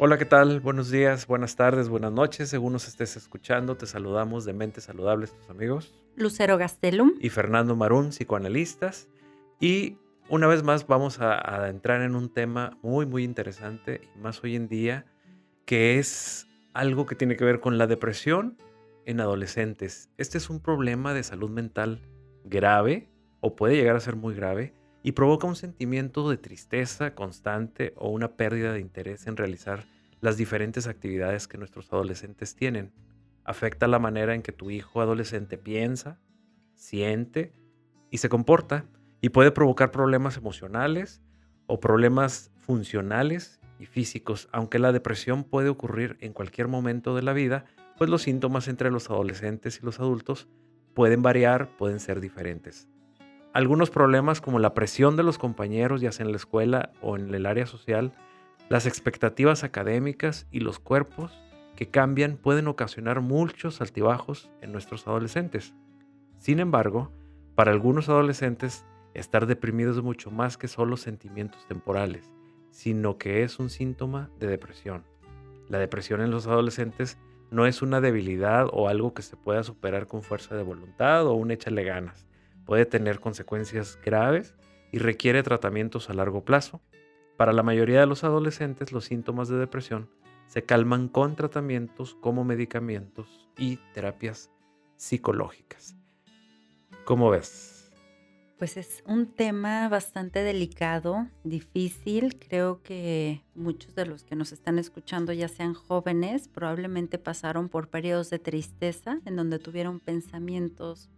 Hola, ¿qué tal? Buenos días, buenas tardes, buenas noches. Según nos estés escuchando, te saludamos de Mentes Saludables, tus amigos. Lucero Gastelum. Y Fernando Marún, psicoanalistas. Y una vez más vamos a, a entrar en un tema muy, muy interesante, y más hoy en día, que es algo que tiene que ver con la depresión en adolescentes. Este es un problema de salud mental grave o puede llegar a ser muy grave y provoca un sentimiento de tristeza constante o una pérdida de interés en realizar las diferentes actividades que nuestros adolescentes tienen. Afecta la manera en que tu hijo adolescente piensa, siente y se comporta y puede provocar problemas emocionales o problemas funcionales y físicos, aunque la depresión puede ocurrir en cualquier momento de la vida, pues los síntomas entre los adolescentes y los adultos pueden variar, pueden ser diferentes algunos problemas como la presión de los compañeros, ya sea en la escuela o en el área social, las expectativas académicas y los cuerpos que cambian pueden ocasionar muchos altibajos en nuestros adolescentes. Sin embargo, para algunos adolescentes, estar deprimido es mucho más que solo sentimientos temporales, sino que es un síntoma de depresión. La depresión en los adolescentes no es una debilidad o algo que se pueda superar con fuerza de voluntad o un échale ganas puede tener consecuencias graves y requiere tratamientos a largo plazo. Para la mayoría de los adolescentes, los síntomas de depresión se calman con tratamientos como medicamentos y terapias psicológicas. ¿Cómo ves? Pues es un tema bastante delicado, difícil. Creo que muchos de los que nos están escuchando, ya sean jóvenes, probablemente pasaron por periodos de tristeza en donde tuvieron pensamientos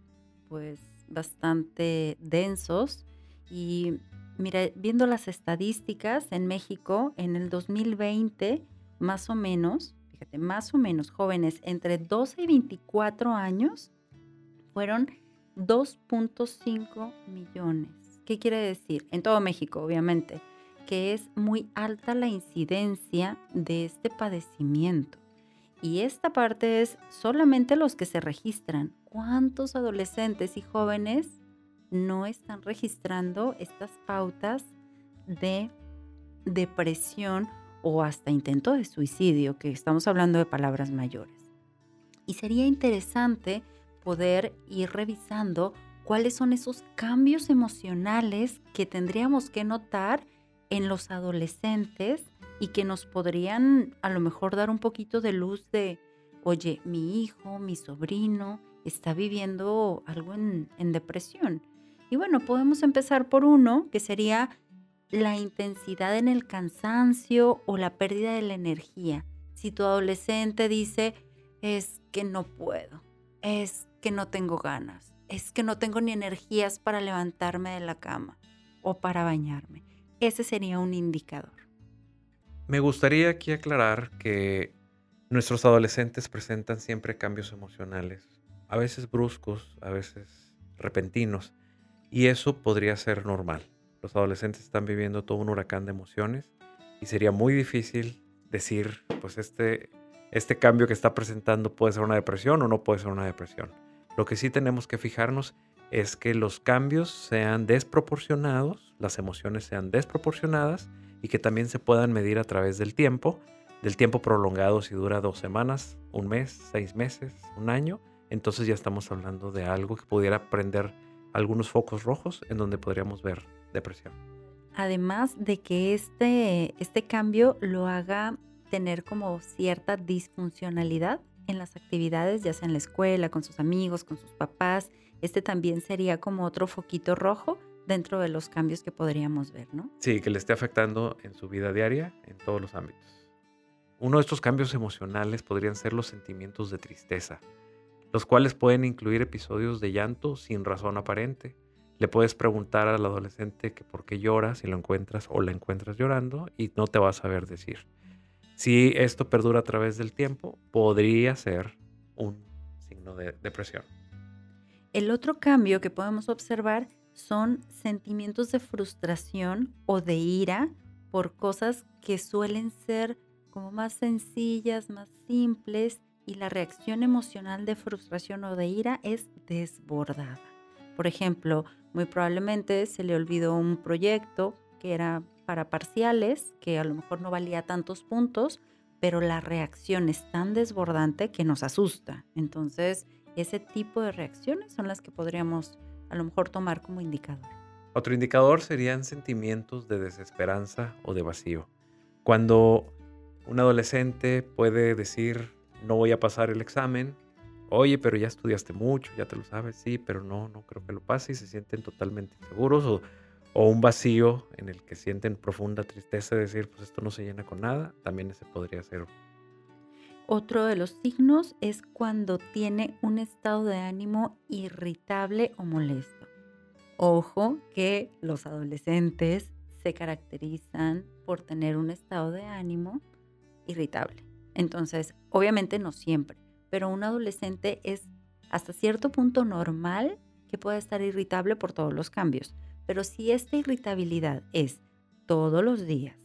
pues bastante densos y mira, viendo las estadísticas en México, en el 2020, más o menos, fíjate, más o menos jóvenes entre 12 y 24 años fueron 2.5 millones. ¿Qué quiere decir? En todo México, obviamente, que es muy alta la incidencia de este padecimiento. Y esta parte es solamente los que se registran. ¿Cuántos adolescentes y jóvenes no están registrando estas pautas de depresión o hasta intento de suicidio, que estamos hablando de palabras mayores? Y sería interesante poder ir revisando cuáles son esos cambios emocionales que tendríamos que notar en los adolescentes y que nos podrían a lo mejor dar un poquito de luz de, oye, mi hijo, mi sobrino está viviendo algo en, depresión. Y bueno, podemos empezar por uno, que sería la intensidad en el cansancio o la pérdida de la energía. Si tu adolescente dice, es que no puedo, es que no tengo ganas, es que no tengo ni energías para levantarme de la cama o para bañarme, ese sería un indicador. Me gustaría aquí aclarar que nuestros adolescentes presentan siempre cambios emocionales, a veces bruscos, a veces repentinos, y eso podría ser normal. Los adolescentes están viviendo todo un huracán de emociones y sería muy difícil decir, pues este, este cambio que está presentando puede ser una depresión o no puede ser una depresión. Lo que sí tenemos que fijarnos es que los cambios sean desproporcionados, las emociones sean desproporcionadas y que también se puedan medir a través del tiempo, del tiempo prolongado si dura dos semanas, un mes, seis meses, un año, entonces ya estamos hablando de algo que pudiera prender algunos focos rojos en donde podríamos ver depresión. Además de que este, este cambio lo haga tener como cierta disfuncionalidad en las actividades, ya sea en la escuela, con sus amigos, con sus papás, este también sería como otro foquito rojo dentro de los cambios que podríamos ver, ¿no? Sí, que le esté afectando en su vida diaria, en todos los ámbitos. Uno de estos cambios emocionales podrían ser los sentimientos de tristeza, los cuales pueden incluir episodios de llanto sin razón aparente. Le puedes preguntar al adolescente que por qué llora si lo encuentras o la encuentras llorando y no te va a saber decir. Si esto perdura a través del tiempo, podría ser un signo de depresión. El otro cambio que podemos observar son sentimientos de frustración o de ira por cosas que suelen ser como más sencillas, más simples y la reacción emocional de frustración o de ira es desbordada. Por ejemplo, muy probablemente se le olvidó un proyecto que era para parciales, que a lo mejor no valía tantos puntos, pero la reacción es tan desbordante que nos asusta. Entonces, ese tipo de reacciones son las que podríamos a lo mejor tomar como indicador. Otro indicador serían sentimientos de desesperanza o de vacío. Cuando un adolescente puede decir, no voy a pasar el examen, oye, pero ya estudiaste mucho, ya te lo sabes, sí, pero no, no creo que lo pase y se sienten totalmente inseguros o, o un vacío en el que sienten profunda tristeza de decir, pues esto no se llena con nada, también ese podría ser. Otro de los signos es cuando tiene un estado de ánimo irritable o molesto. Ojo que los adolescentes se caracterizan por tener un estado de ánimo irritable. Entonces, obviamente no siempre, pero un adolescente es hasta cierto punto normal que pueda estar irritable por todos los cambios. Pero si esta irritabilidad es todos los días,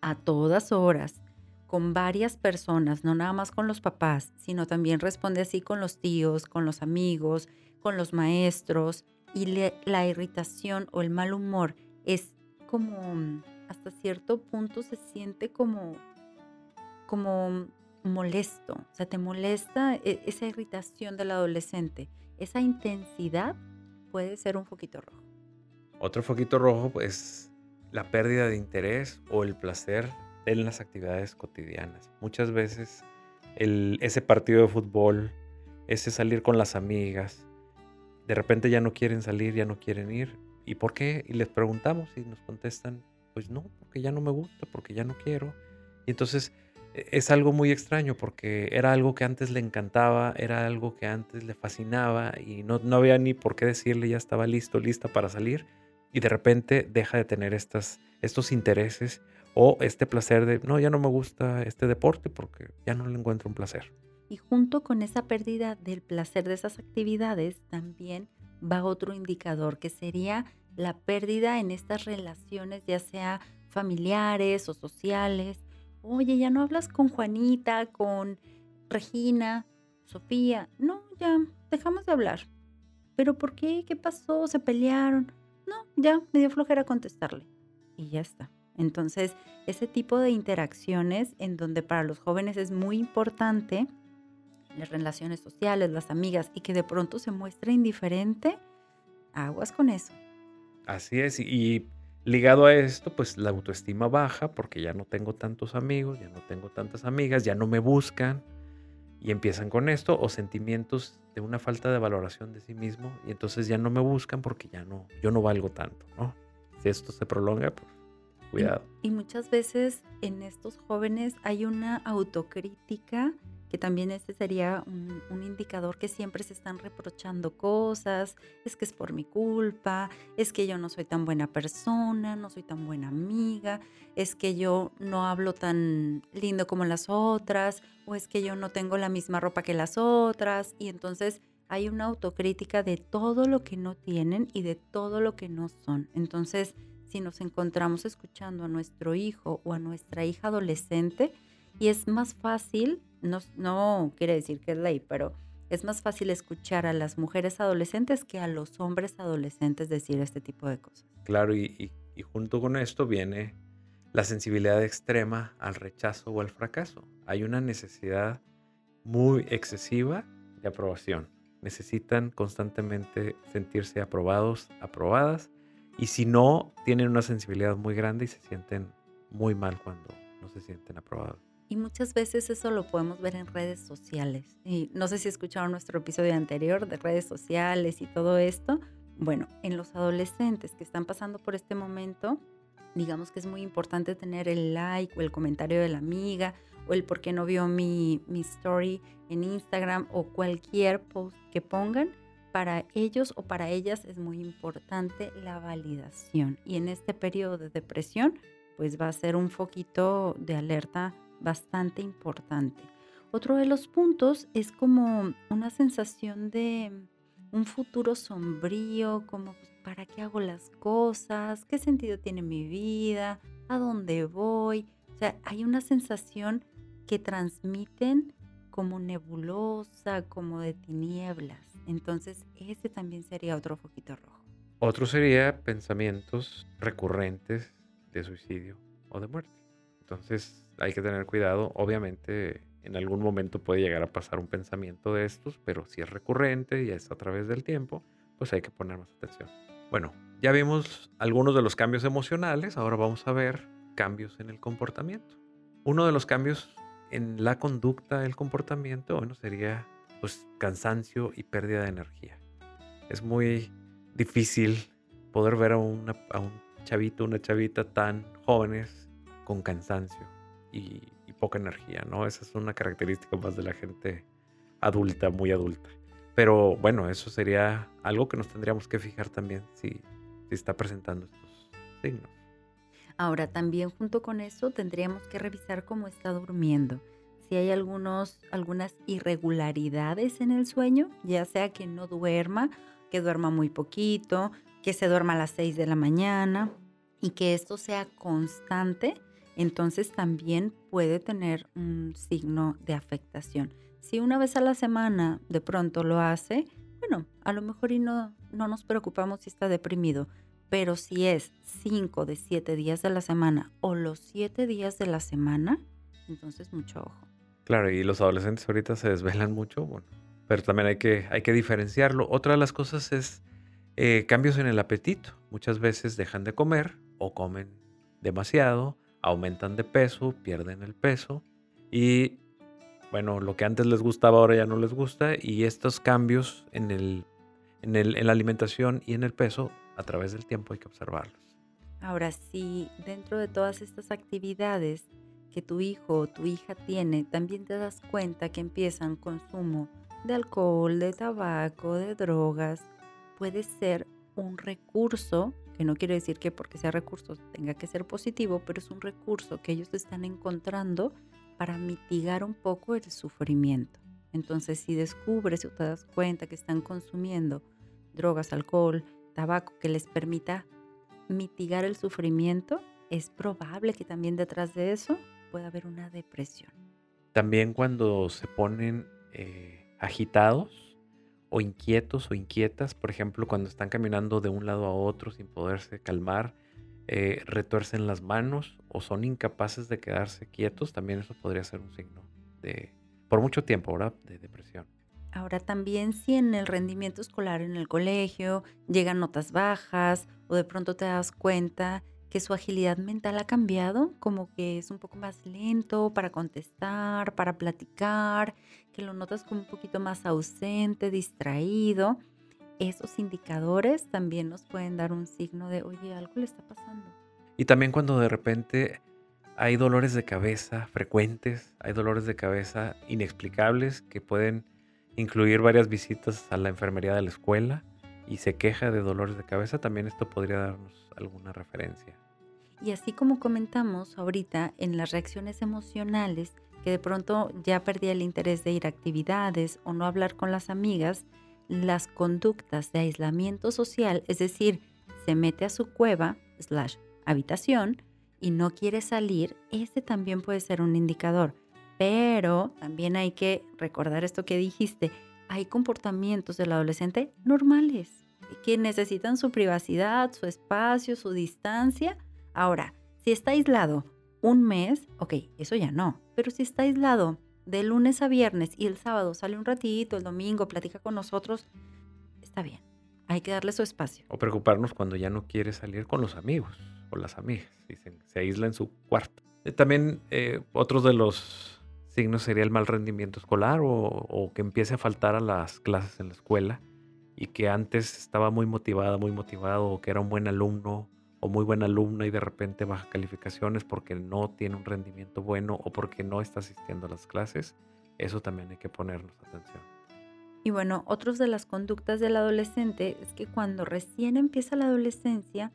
a todas horas, con varias personas, no nada más con los papás, sino también responde así con los tíos, con los amigos, con los maestros, y la irritación o el mal humor es como hasta cierto punto se siente como como molesto, o sea, te molesta e, esa irritación del adolescente, esa intensidad puede ser un foquito rojo. Otro foquito rojo, pues la pérdida de interés o el placer en las actividades cotidianas. Muchas veces ese partido de fútbol, ese salir con las amigas, de repente ya no quieren salir, ya no quieren ir. ¿Y por qué? Y les preguntamos y nos contestan, pues no, porque ya no me gusta, porque ya no quiero. Y entonces e, es algo muy extraño porque era algo que antes le encantaba, era algo que antes le fascinaba y no, no había ni por qué decirle ya estaba listo, lista para salir y de repente deja de tener estas, estos intereses o este placer de, no, ya no me gusta este deporte porque ya no le encuentro un placer. Y junto con esa pérdida del placer de esas actividades también va otro indicador que sería la pérdida en estas relaciones, ya sea familiares o sociales, Oye, ya no hablas con Juanita, con Regina, Sofía. No, ya, dejamos de hablar. ¿Pero por qué? ¿Qué pasó? ¿Se pelearon? No, ya, me dio flojera contestarle. Y ya está. Entonces, ese tipo de interacciones en donde para los jóvenes es muy importante las relaciones sociales, las amigas, y que de pronto se muestra indiferente, aguas con eso. Así es, y Ligado a esto, pues la autoestima baja porque ya no tengo tantos amigos, ya no tengo tantas amigas, ya no me buscan y empiezan con esto o sentimientos de una falta de valoración de sí mismo y entonces ya no me buscan porque ya no, yo no valgo tanto, ¿no? Si esto se prolonga, pues cuidado. y muchas veces en estos jóvenes hay una autocrítica que también este sería un, indicador que siempre se están reprochando cosas, es que es por mi culpa, es que yo no soy tan buena persona, no soy tan buena amiga, es que yo no hablo tan lindo como las otras, o es que yo no tengo la misma ropa que las otras, y entonces hay una autocrítica de todo lo que no tienen y de todo lo que no son. Entonces, si nos encontramos escuchando a nuestro hijo o a nuestra hija adolescente, y es más fácil no, quiere decir que es ley, pero es más fácil escuchar a las mujeres adolescentes que a los hombres adolescentes decir este tipo de cosas. Claro, y, junto con esto viene la sensibilidad extrema al rechazo o al fracaso. Hay una necesidad muy excesiva de aprobación. Necesitan constantemente sentirse aprobados, aprobadas, y si no, tienen una sensibilidad muy grande y se sienten muy mal cuando no se sienten aprobados. Y muchas veces eso lo podemos ver en redes sociales. Y no sé si escucharon nuestro episodio anterior de redes sociales y todo esto. Bueno, en los adolescentes que están pasando por este momento, digamos que es muy importante tener el like o el comentario de la amiga o el por qué no vio mi, mi story en Instagram o cualquier post que pongan. Para ellos o para ellas es muy importante la validación. Y en este periodo de depresión, pues va a ser un foquito de alerta bastante importante. Otro de los puntos es como una sensación de un futuro sombrío, como pues, para qué hago las cosas, qué sentido tiene mi vida, a dónde voy. O sea, hay una sensación que transmiten como nebulosa, como de tinieblas. Entonces, ese también sería otro foquito rojo. Otro sería pensamientos recurrentes de suicidio o de muerte. Entonces hay que tener cuidado. Obviamente en algún momento puede llegar a pasar un pensamiento de estos, pero si es recurrente y es a través del tiempo, pues hay que poner más atención. Bueno, ya vimos algunos de los cambios emocionales, ahora vamos a ver cambios en el comportamiento. Uno de los cambios en la conducta, el comportamiento, bueno, sería pues cansancio y pérdida de energía. Es muy difícil poder ver a, una, a un chavito, una chavita tan jóvenes con cansancio y, y, poca energía, ¿no? Esa es una característica más de la gente adulta, muy adulta. Pero bueno, eso sería algo que nos tendríamos que fijar también si, si está presentando estos signos. Ahora, también junto con eso tendríamos que revisar cómo está durmiendo. Si hay algunos, algunas irregularidades en el sueño, ya sea que no duerma, que duerma muy poquito, que se duerma a las 6 de la mañana y que esto sea constante, entonces también puede tener un signo de afectación. Si una vez a la semana de pronto lo hace, bueno, a lo mejor y no, no nos preocupamos si está deprimido, pero si es 5 de 7 días de la semana o los 7 días de la semana, entonces mucho ojo. Claro, y los adolescentes ahorita se desvelan mucho, bueno, pero también hay que, hay que diferenciarlo. Otra de las cosas es eh, cambios en el apetito. Muchas veces dejan de comer o comen demasiado, aumentan de peso, pierden el peso y bueno, lo que antes les gustaba ahora ya no les gusta y estos cambios en, el, en, el, en la alimentación y en el peso a través del tiempo hay que observarlos. Ahora, si dentro de todas estas actividades que tu hijo o tu hija tiene, también te das cuenta que empiezan consumo de alcohol, de tabaco, de drogas, puede ser un recurso, que no quiere decir que porque sea recurso tenga que ser positivo, pero es un recurso que ellos están encontrando para mitigar un poco el sufrimiento. Entonces, si descubres o te das cuenta que están consumiendo drogas, alcohol, tabaco que les permita mitigar el sufrimiento, es probable que también detrás de eso pueda haber una depresión. También cuando se ponen eh, agitados o inquietos o inquietas, por ejemplo, cuando están caminando de un lado a otro sin poderse calmar, eh, retuercen las manos o son incapaces de quedarse quietos, también eso podría ser un signo de, por mucho tiempo, ¿verdad? De depresión. Ahora también si en el rendimiento escolar en el colegio llegan notas bajas o de pronto te das cuenta que su agilidad mental ha cambiado, como que es un poco más lento para contestar, para platicar, que lo notas como un poquito más ausente, distraído esos indicadores también nos pueden dar un signo de, oye, algo le está pasando. Y también cuando de repente hay dolores de cabeza frecuentes, hay dolores de cabeza inexplicables que pueden incluir varias visitas a la enfermería de la escuela y se queja de dolores de cabeza, también esto podría darnos alguna referencia. Y así como comentamos ahorita en las reacciones emocionales, que de pronto ya perdía el interés de ir a actividades o no hablar con las amigas, las conductas de aislamiento social, es decir, se mete a su cueva, slash, habitación, y no quiere salir, ese también puede ser un indicador. Pero también hay que recordar esto que dijiste, hay comportamientos del adolescente normales, que necesitan su privacidad, su espacio, su distancia. Ahora, si está aislado un mes, ok, eso ya no, pero si está aislado de lunes a viernes y el sábado sale un ratito, el domingo platica con nosotros, está bien. Hay que darle su espacio. O preocuparnos cuando ya no quiere salir con los amigos o las amigas. Dicen, se aísla en su cuarto. Eh, también eh, otros de los signos sería el mal rendimiento escolar o, o que empiece a faltar a las clases en la escuela y que antes estaba muy motivada, muy motivado, o que era un buen alumno o muy buena alumna y de repente baja calificaciones porque no tiene un rendimiento bueno o porque no está asistiendo a las clases, eso también hay que ponernos atención. Y bueno, otros de las conductas del adolescente es que cuando recién empieza la adolescencia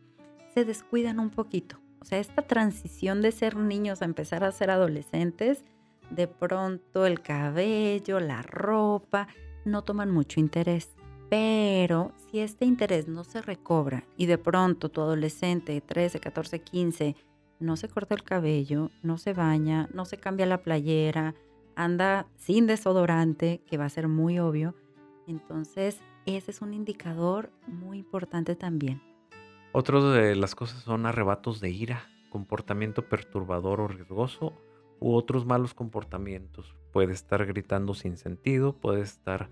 se descuidan un poquito. O sea, esta transición de ser niños a empezar a ser adolescentes, de pronto el cabello, la ropa, no toman mucho interés. Pero si este interés no se recobra y de pronto tu adolescente de 13, 14, 15 no se corta el cabello, no se baña, no se cambia la playera, anda sin desodorante, que va a ser muy obvio, entonces ese es un indicador muy importante también. Otro de las cosas son arrebatos de ira comportamiento perturbador o riesgoso u otros malos comportamientos. Puede estar gritando sin sentido, puede estar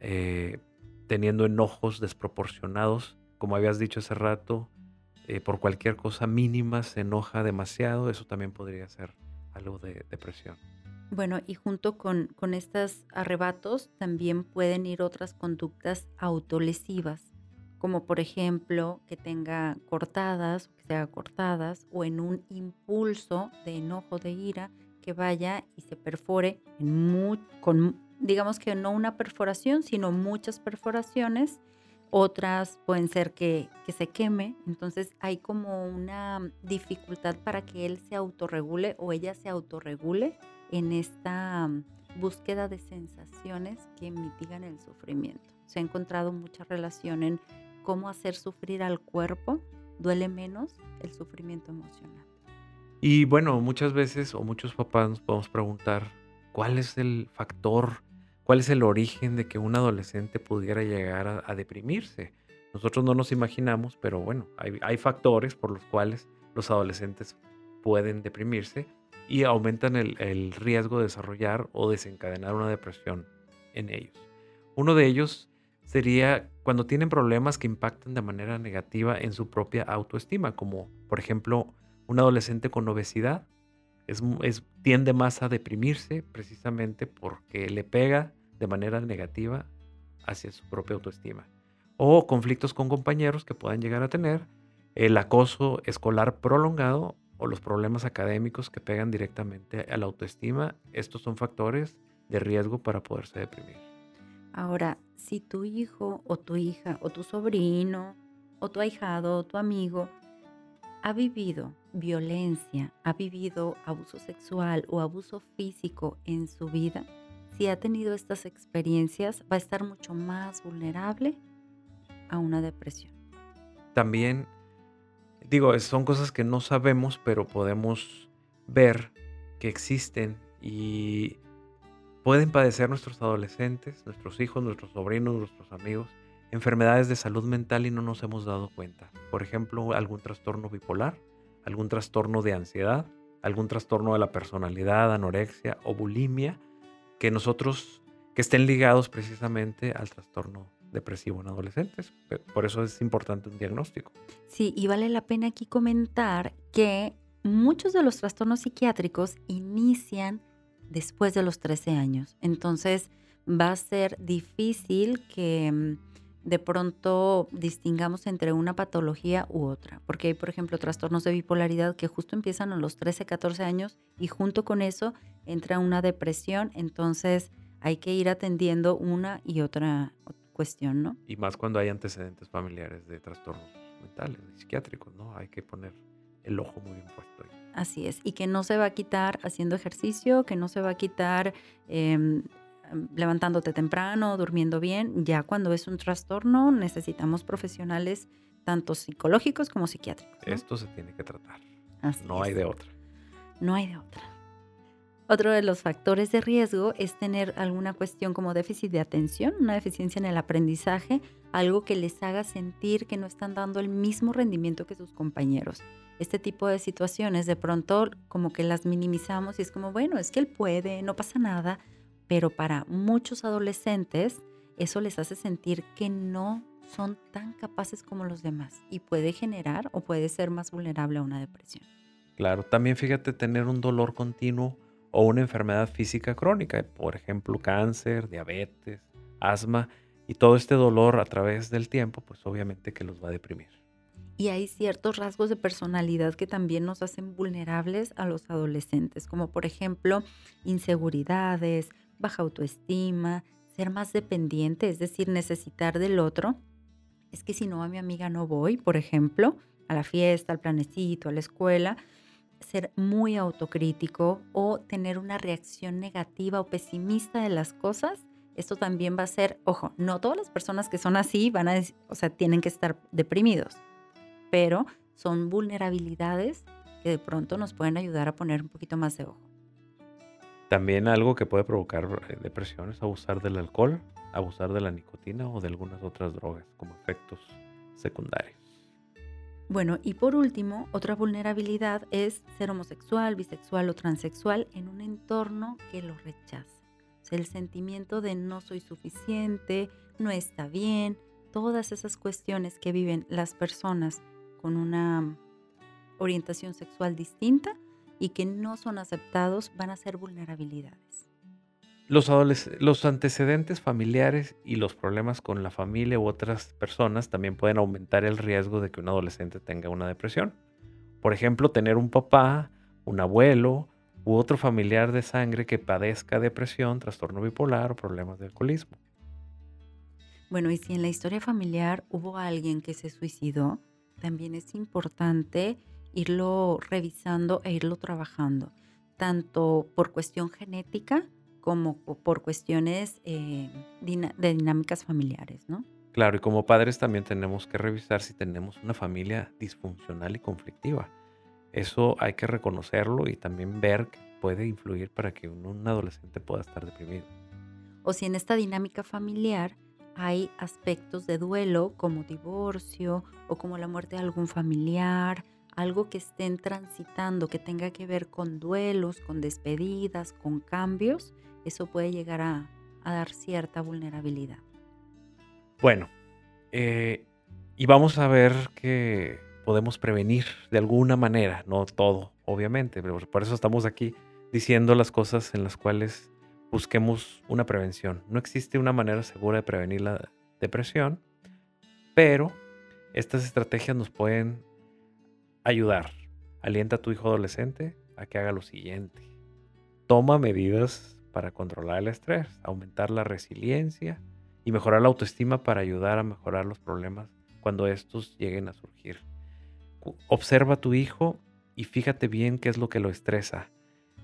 eh, teniendo enojos desproporcionados, como habías dicho hace rato, eh, por cualquier cosa mínima se enoja demasiado, eso también podría ser algo de depresión. Bueno, y junto con, con estos arrebatos también pueden ir otras conductas autolesivas, como por ejemplo que tenga cortadas, que sea cortadas, o en un impulso de enojo, de ira, que vaya y se perfore en digamos que no una perforación, sino muchas perforaciones. Otras pueden ser que, que se queme, entonces hay como una dificultad para que él se autorregule o ella se autorregule en esta mm, búsqueda de sensaciones que mitigan el sufrimiento. Se ha encontrado mucha relación en cómo hacer sufrir al cuerpo, duele menos el sufrimiento emocional. Y bueno, muchas veces o muchos papás nos podemos preguntar cuál es el factor, cuál es el origen de que un adolescente pudiera llegar a, deprimirse. Nosotros no nos imaginamos, pero bueno, hay, factores por los cuales los adolescentes pueden deprimirse y aumentan el, riesgo de desarrollar o desencadenar una depresión en ellos. Uno de ellos sería cuando tienen problemas que impactan de manera negativa en su propia autoestima, como por ejemplo un adolescente con obesidad es, tiende más a deprimirse precisamente porque le pega de manera negativa hacia su propia autoestima. O conflictos con compañeros que puedan llegar a tener, el acoso escolar prolongado o los problemas académicos que pegan directamente a la autoestima, estos son factores de riesgo para poderse deprimir. Ahora, si tu hijo o tu hija o tu sobrino o tu ahijado o tu amigo ha vivido violencia, ha vivido abuso sexual o abuso físico en su vida, si ha tenido estas experiencias, va a estar mucho más vulnerable a una depresión. También digo, son cosas que no sabemos, pero podemos ver que existen y pueden padecer nuestros adolescentes, nuestros hijos, nuestros sobrinos, nuestros amigos, enfermedades de salud mental y no nos hemos dado cuenta. Por ejemplo, algún trastorno bipolar, algún trastorno de ansiedad, algún trastorno de la personalidad, anorexia o bulimia, que nosotros, que estén ligados precisamente al trastorno depresivo en adolescentes. Por eso es importante un diagnóstico. Sí, y vale la pena aquí comentar que muchos de los trastornos psiquiátricos inician después de los 13 años. Entonces va a ser difícil que mm, de pronto distingamos entre una patología u otra, porque hay, por ejemplo, trastornos de bipolaridad que justo empiezan a los 13, 14 años y junto con eso entra una depresión, entonces hay que ir atendiendo una y otra, cuestión, ¿no? Y más cuando hay antecedentes familiares de trastornos mentales, psiquiátricos, ¿no? Hay que poner el ojo muy bien puesto ahí. Así es, y que no se va a quitar haciendo ejercicio, que no se va a quitar em, levantándote temprano, durmiendo bien. Ya cuando es un trastorno necesitamos profesionales tanto psicológicos como psiquiátricos. Esto se tiene que tratar. no hay de otra. No hay de otra. Otro de los factores de riesgo es tener alguna cuestión como déficit de atención, una deficiencia en el aprendizaje, algo que les haga sentir que no están dando el mismo rendimiento que sus compañeros. Este tipo de situaciones de pronto como que las minimizamos y es como, bueno, es que él puede, no pasa nada, pero para muchos adolescentes eso les hace sentir que no son tan capaces como los demás y puede generar o puede ser más vulnerable a una depresión. Claro, también fíjate tener un dolor continuo o una enfermedad física crónica, por ejemplo cáncer, diabetes, asma, y todo este dolor a través del tiempo, pues obviamente que los va a deprimir. Y hay ciertos rasgos de personalidad que también nos hacen vulnerables a los adolescentes, como por ejemplo inseguridades, baja autoestima, ser más dependiente, es decir, necesitar del otro. Es que si no a mi amiga no voy, por ejemplo, a la fiesta, al planecito, a la escuela, ser muy autocrítico o tener una reacción negativa o pesimista de las cosas, esto también va a ser, ojo, no todas las personas que son así van a, o sea, tienen que estar deprimidos, pero son vulnerabilidades que de pronto nos pueden ayudar a poner un poquito más de ojo. También algo que puede provocar eh, depresión es abusar del alcohol, abusar de la nicotina o de algunas otras drogas como efectos secundarios. Bueno, y por último, otra vulnerabilidad es ser homosexual, bisexual o transexual en un entorno que lo rechaza. O sea, el sentimiento de no soy suficiente, no está bien, todas esas cuestiones que viven las personas con una orientación sexual distinta y que no son aceptados van a ser vulnerabilidades. Los, los antecedentes familiares y los problemas con la familia u otras personas también pueden aumentar el riesgo de que un adolescente tenga una depresión. Por ejemplo, tener un papá, un abuelo u otro familiar de sangre que padezca depresión, trastorno bipolar o problemas de alcoholismo. Bueno, y si en la historia familiar hubo alguien que se suicidó, también es importante irlo revisando e irlo trabajando, tanto por cuestión genética como por cuestiones eh, de dinámicas familiares, ¿no? Claro, y como padres también tenemos que revisar si tenemos una familia disfuncional y conflictiva. Eso hay que reconocerlo y también ver que puede influir para que un, un adolescente pueda estar deprimido. O si en esta dinámica familiar hay aspectos de duelo como divorcio o como la muerte de algún familiar, algo que estén transitando que tenga que ver con duelos, con despedidas, con cambios, eso puede llegar a, dar cierta vulnerabilidad. Bueno, eh, y vamos a ver que podemos prevenir de alguna manera, no todo, obviamente, pero por eso estamos aquí diciendo las cosas en las cuales busquemos una prevención. No existe una manera segura de prevenir la depresión, pero estas estrategias nos pueden ayudar. Alienta a tu hijo adolescente a que haga lo siguiente. Toma medidas para controlar el estrés, aumentar la resiliencia y mejorar la autoestima para ayudar a mejorar los problemas cuando estos lleguen a surgir. Observa a tu hijo y fíjate bien qué es lo que lo estresa.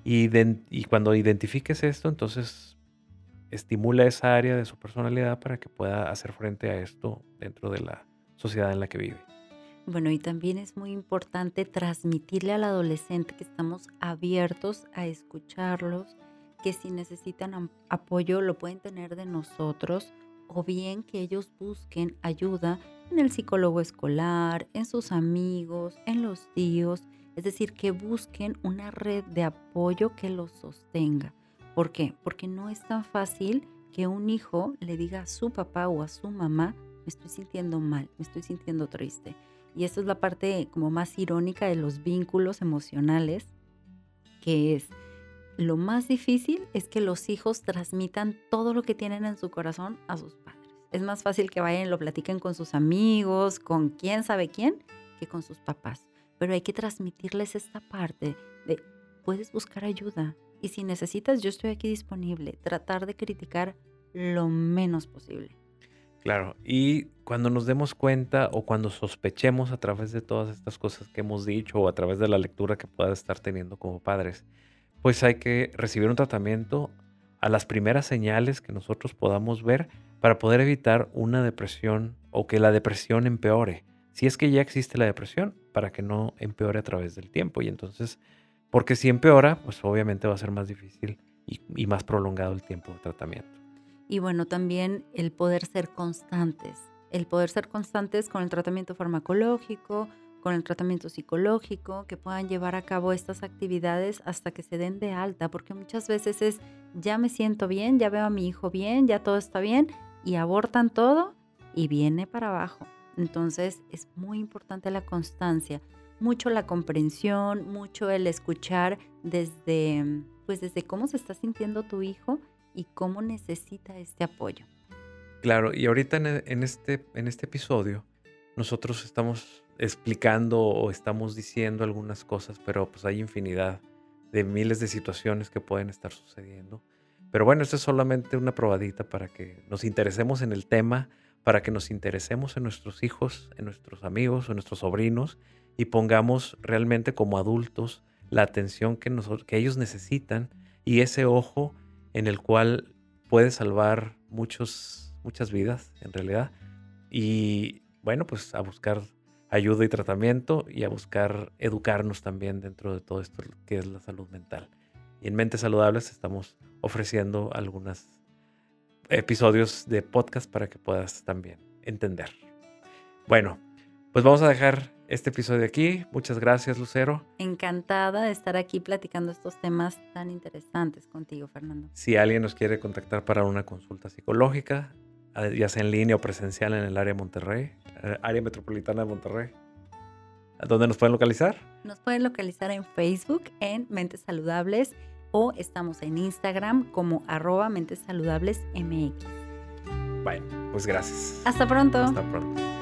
Y, cuando identifiques esto, entonces estimula esa área de su personalidad para que pueda hacer frente a esto dentro de la sociedad en la que vive. Bueno, y también es muy importante transmitirle al adolescente que estamos abiertos a escucharlos, que si necesitan apoyo lo pueden tener de nosotros o bien que ellos busquen ayuda en el psicólogo escolar, en sus amigos, en los tíos, es decir, que busquen una red de apoyo que los sostenga. ¿Por qué? Porque no es tan fácil que un hijo le diga a su papá o a su mamá, me estoy sintiendo mal, me estoy sintiendo triste. Y esta es la parte como más irónica de los vínculos emocionales, que es lo más difícil es que los hijos transmitan todo lo que tienen en su corazón a sus padres. Es más fácil que vayan y lo platiquen con sus amigos, con quién sabe quién, que con sus papás. Pero hay que transmitirles esta parte de puedes buscar ayuda y si necesitas yo estoy aquí disponible. Tratar de criticar lo menos posible. Claro, y cuando nos demos cuenta o cuando sospechemos a través de todas estas cosas que hemos dicho o a través de la lectura que pueda estar teniendo como padres, pues hay que recibir un tratamiento a las primeras señales que nosotros podamos ver para poder evitar una depresión o que la depresión empeore. Si es que ya existe la depresión, para que no empeore a través del tiempo. Y entonces, porque si empeora, pues obviamente va a ser más difícil y, y más prolongado el tiempo de tratamiento. Y bueno, también el poder ser constantes, el poder ser constantes con el tratamiento farmacológico, con el tratamiento psicológico, que puedan llevar a cabo estas actividades hasta que se den de alta, porque muchas veces es, ya me siento bien, ya veo a mi hijo bien, ya todo está bien, y abortan todo y viene para abajo. Entonces es muy importante la constancia, mucho la comprensión, mucho el escuchar desde, pues desde cómo se está sintiendo tu hijo y cómo necesita este apoyo. Claro, y ahorita en, este, en este episodio nosotros estamos explicando o estamos diciendo algunas cosas, pero pues hay infinidad de miles de situaciones que pueden estar sucediendo. Pero bueno, esto es solamente una probadita para que nos interesemos en el tema, para que nos interesemos en nuestros hijos, en nuestros amigos, en nuestros sobrinos y pongamos realmente como adultos la atención que, que ellos necesitan y ese ojo en el cual puede salvar muchos, muchas vidas en realidad. Y bueno, pues a buscar ayuda y tratamiento y a buscar educarnos también dentro de todo esto que es la salud mental. Y en Mentes Saludables estamos ofreciendo algunos episodios de podcast para que puedas también entender. Bueno, pues vamos a dejar este episodio aquí. Muchas gracias, Lucero. Encantada de estar aquí platicando estos temas tan interesantes contigo, Fernando. Si alguien nos quiere contactar para una consulta psicológica, eh, ya sea en línea o presencial en el área de Monterrey, eh, área metropolitana de Monterrey, ¿dónde nos pueden localizar? Nos pueden localizar en Facebook en Mentes Saludables o estamos en Instagram como arroba Mentes Saludables MX. Bueno, pues gracias. Hasta pronto. Hasta pronto.